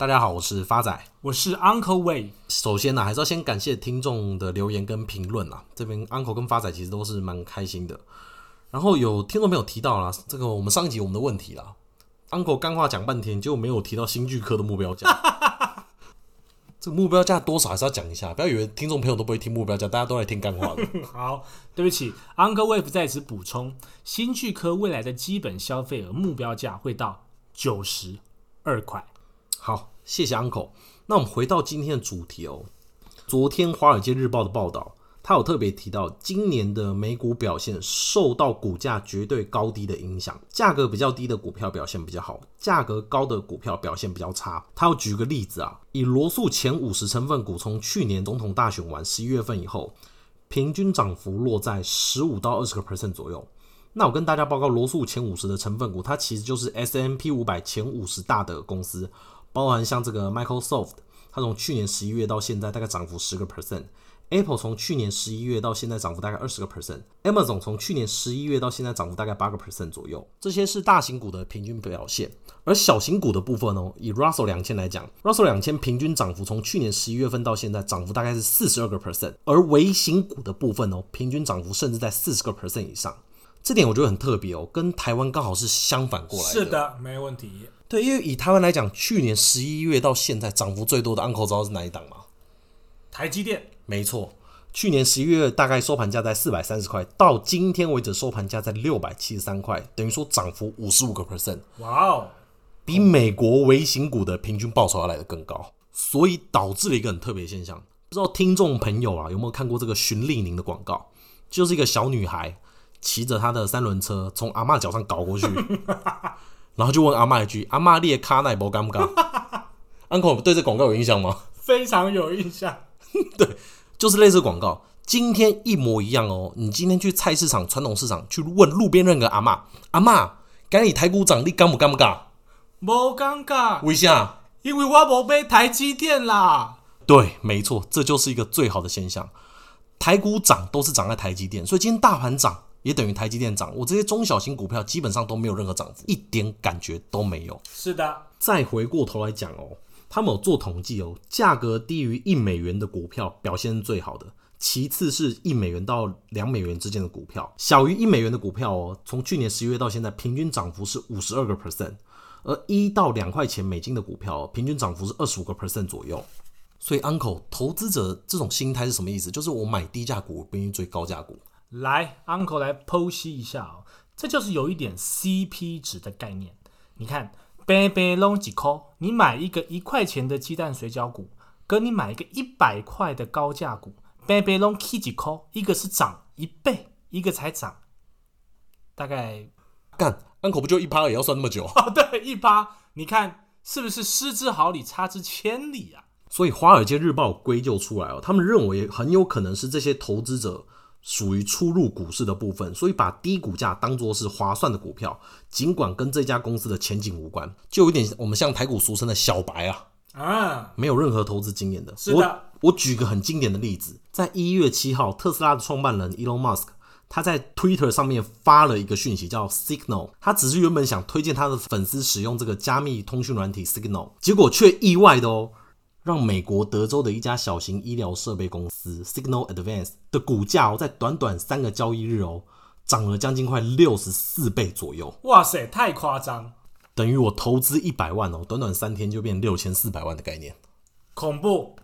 大家好，我是发仔，我是 Uncle Wave。首先呢，还是要先感谢听众的留言跟评论啊，这边 Uncle 跟发仔其实都是蛮开心的。然后有听众朋友提到啦，这个我们上一集我们的问题啦，Uncle 干话讲半天，结果没有提到新剧科的目标价。这个目标价多少还是要讲一下，不要以为听众朋友都不会听目标价，大家都来听干话的。好，对不起，Uncle Wave 在此补充，新巨科未来的基本消费额目标价会到九十二块。好，谢谢 Uncle。那我们回到今天的主题哦。昨天《华尔街日报》的报道，它有特别提到，今年的美股表现受到股价绝对高低的影响，价格比较低的股票表现比较好，价格高的股票表现比较差。它要举个例子啊，以罗素前五十成分股从去年总统大选完十一月份以后，平均涨幅落在十五到二十个 percent 左右。那我跟大家报告，罗素前五十的成分股，它其实就是 S M P 五百前五十大的公司。包含像这个 Microsoft，它从去年十一月到现在大概涨幅十个 percent；Apple 从去年十一月到现在涨幅大概二十个 percent；Amazon 从去年十一月到现在涨幅大概八个 percent 左右。这些是大型股的平均表现，而小型股的部分哦，以 Russell 两千来讲，Russell 两千平均涨幅从去年十一月份到现在涨幅大概是四十二个 percent，而微型股的部分哦，平均涨幅甚至在四十个 percent 以上。这点我觉得很特别哦，跟台湾刚好是相反过来的。是的，没问题。对，因为以台湾来讲，去年十一月到现在涨幅最多的 Uncle 知道是哪一档吗？台积电。没错，去年十一月大概收盘价在四百三十块，到今天为止收盘价在六百七十三块，等于说涨幅五十五个 percent。哇哦，比美国微型股的平均报酬要来得更高，所以导致了一个很特别的现象。不知道听众朋友啊有没有看过这个循利宁的广告？就是一个小女孩骑着她的三轮车从阿妈脚上搞过去。然后就问阿妈一句：“阿妈，你的卡奈不敢？”Uncle 对这广告有印象吗？非常有印象。对，就是类似广告。今天一模一样哦。你今天去菜市场、传统市场去问路边任何阿妈：“阿妈，今日台股涨，你尴不敢不敢？”无尴尬。为啥？因为我无买台积电啦。对，没错，这就是一个最好的现象。台股涨都是涨在台积电，所以今天大盘涨。也等于台积电涨，我这些中小型股票基本上都没有任何涨幅，一点感觉都没有。是的，再回过头来讲哦，他们有做统计哦，价格低于一美元的股票表现是最好的，其次是一美元到两美元之间的股票，小于一美元的股票哦，从去年十一月到现在平均涨幅是五十二个 percent，而一到两块钱美金的股票平均涨幅是二十五个 percent 左右。所以，Uncle，投资者这种心态是什么意思？就是我买低价股，不愿意追高价股。来，Uncle 来剖析一下哦，这就是有一点 CP 值的概念。你看，白白拢几块，你买一个一块钱的鸡蛋水饺股，跟你买一个一百块的高价股，白白拢起几块，一个是涨一倍，一个才涨，大概干，Uncle 不就一趴也要算那么久？哦，对，一趴，你看是不是失之毫厘，差之千里啊？所以《华尔街日报》归咎出来哦，他们认为很有可能是这些投资者。属于初入股市的部分，所以把低股价当作是划算的股票，尽管跟这家公司的前景无关，就有点我们像台股俗称的小白啊，啊，没有任何投资经验的。是的，我我举个很经典的例子，在一月七号，特斯拉的创办人 Elon Musk 他在 Twitter 上面发了一个讯息叫 Signal，他只是原本想推荐他的粉丝使用这个加密通讯软体 Signal，结果却意外的哦。让美国德州的一家小型医疗设备公司 Signal Advance 的股价哦，在短短三个交易日哦，涨了将近快六十四倍左右。哇塞，太夸张！等于我投资一百万哦，短短三天就变六千四百万的概念，恐怖！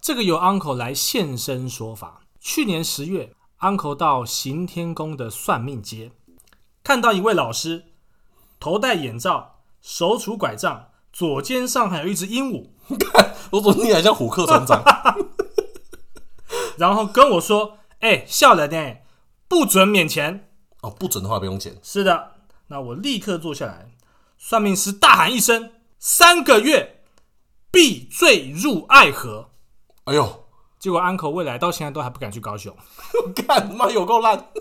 这个由 Uncle 来现身说法。去年十月，Uncle 到行天宫的算命街，看到一位老师，头戴眼罩，手拄拐杖，左肩上还有一只鹦鹉。我怎么听起来像虎克船长？然后跟我说：“哎、欸，笑了呢，不准免钱哦，不准的话不用钱。”是的，那我立刻坐下来。算命师大喊一声：“三个月必坠入爱河。”哎呦！结果 Uncle 未来到现在都还不敢去高雄，干妈有够烂。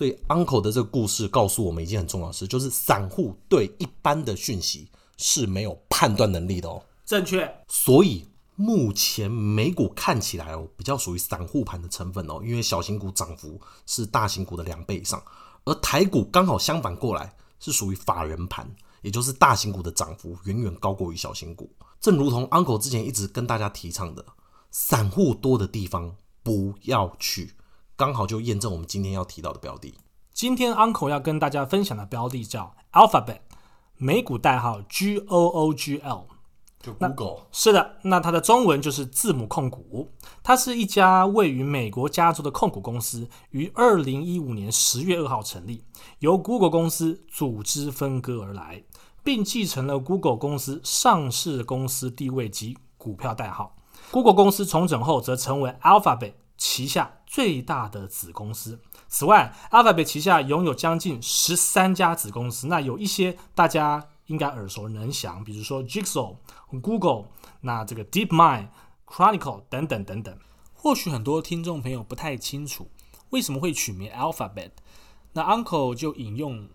所以 Uncle 的这个故事告诉我们一件很重要的事，就是散户对一般的讯息。是没有判断能力的哦。正确。所以目前美股看起来哦，比较属于散户盘的成分哦，因为小型股涨幅是大型股的两倍以上，而台股刚好相反过来，是属于法人盘，也就是大型股的涨幅远远高过于小型股。正如同 Uncle 之前一直跟大家提倡的，散户多的地方不要去，刚好就验证我们今天要提到的标的。今天 Uncle 要跟大家分享的标的叫 Alphabet，美股代号 G O O G L。就 Google 是的，那它的中文就是字母控股。它是一家位于美国加州的控股公司，于二零一五年十月二号成立，由 Google 公司组织分割而来，并继承了 Google 公司上市公司地位及股票代号。Google 公司重整后，则成为 Alphabet 旗下最大的子公司。此外，Alphabet 旗下拥有将近十三家子公司，那有一些大家应该耳熟能详，比如说 Jigsaw。Google，那这个 DeepMind、Chronicle 等等等等，或许很多听众朋友不太清楚为什么会取名 Alphabet。那 Uncle 就引用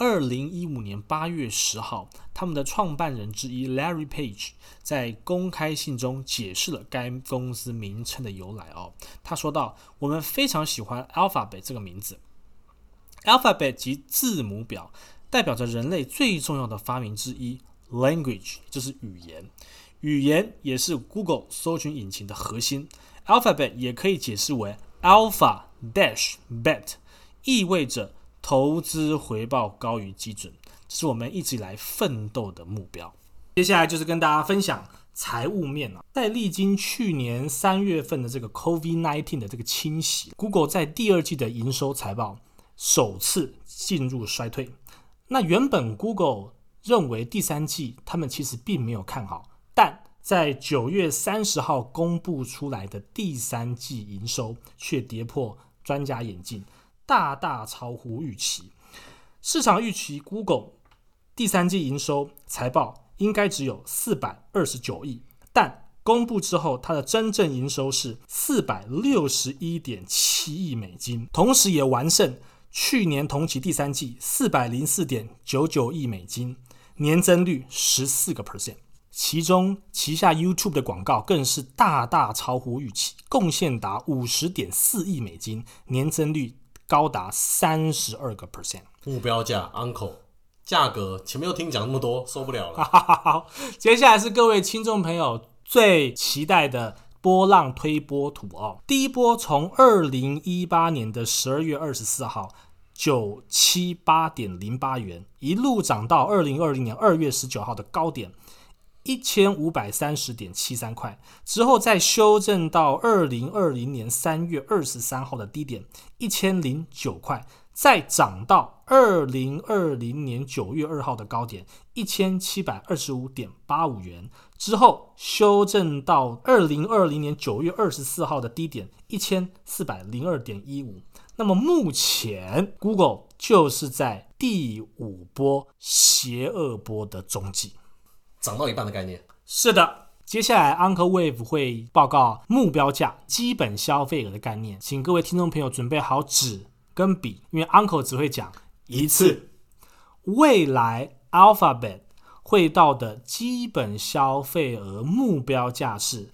二零一五年八月十号他们的创办人之一 Larry Page 在公开信中解释了该公司名称的由来哦。他说道：“我们非常喜欢 Alphabet 这个名字，Alphabet 即字母表，代表着人类最重要的发明之一。” Language 就是语言，语言也是 Google 搜寻引擎的核心。Alphabet 也可以解释为 Alpha Dash Bet，意味着投资回报高于基准，是我们一直以来奋斗的目标。接下来就是跟大家分享财务面了。在历经去年三月份的这个 COVID-19 的这个侵袭，Google 在第二季的营收财报首次进入衰退。那原本 Google 认为第三季他们其实并没有看好，但在九月三十号公布出来的第三季营收却跌破专家眼镜，大大超乎预期。市场预期 Google 第三季营收财报应该只有四百二十九亿，但公布之后，它的真正营收是四百六十一点七亿美金，同时也完胜去年同期第三季四百零四点九九亿美金。年增率十四个 percent，其中旗下 YouTube 的广告更是大大超乎预期，贡献达五十点四亿美金，年增率高达三十二个 percent。目标价 Uncle，价格前面又听讲那么多，受不了了。好，接下来是各位听众朋友最期待的波浪推波图哦。第一波从二零一八年的十二月二十四号。九七八点零八元，一路涨到二零二零年二月十九号的高点一千五百三十点七三块，之后再修正到二零二零年三月二十三号的低点一千零九块，再涨到二零二零年九月二号的高点一千七百二十五点八五元，之后修正到二零二零年九月二十四号的低点一千四百零二点一五。那么目前，Google 就是在第五波邪恶波的中继，涨到一半的概念。是的，接下来 Uncle Wave 会报告目标价、基本消费额的概念，请各位听众朋友准备好纸跟笔，因为 Uncle 只会讲一次。未来 Alphabet 会到的基本消费额目标价是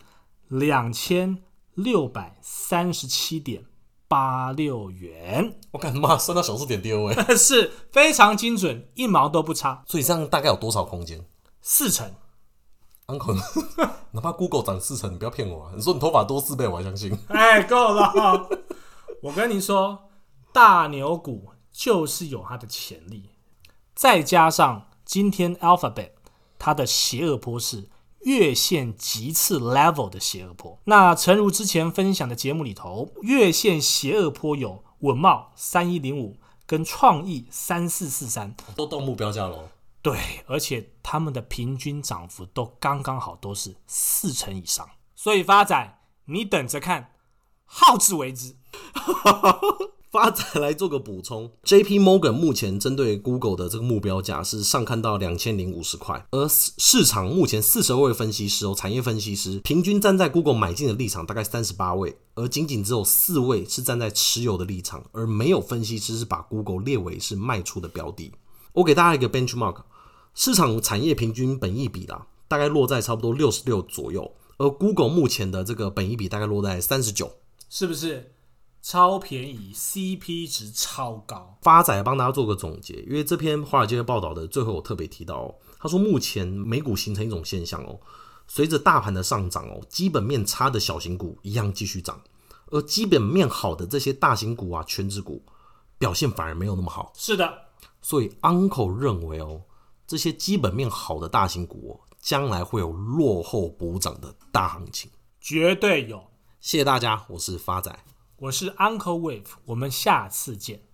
两千六百三十七点。八六元，我干嘛算到小数点丢哎，是非常精准，一毛都不差。所以这样大概有多少空间？四成。Uncle，哪怕 Google 涨四成，你不要骗我啊！你说你头发多四倍，我还相信。哎，够了！我跟你说，大牛股就是有它的潜力，再加上今天 Alphabet 它的邪恶坡是。月线极次 level 的邪恶坡，那诚如之前分享的节目里头，月线邪恶坡有稳茂三一零五跟创意三四四三，都到目标价喽。对，而且他们的平均涨幅都刚刚好，都是四成以上。所以发展，你等着看，好自为之。发仔来做个补充，J.P. Morgan 目前针对 Google 的这个目标价是上看到两千零五十块，而市场目前四十二位分析师哦，产业分析师平均站在 Google 买进的立场大概三十八位，而仅仅只有四位是站在持有的立场，而没有分析师是把 Google 列为是卖出的标的。我给大家一个 benchmark，市场产业平均本益比啦，大概落在差不多六十六左右，而 Google 目前的这个本益比大概落在三十九，是不是？超便宜，CP 值超高。发仔帮大家做个总结，因为这篇华尔街的报道的最后我特别提到哦，他说目前美股形成一种现象哦，随着大盘的上涨哦，基本面差的小型股一样继续涨，而基本面好的这些大型股啊、权值股表现反而没有那么好。是的，所以 Uncle 认为哦，这些基本面好的大型股哦，将来会有落后补涨的大行情。绝对有，谢谢大家，我是发仔，我是 Uncle Wave，我们下次见。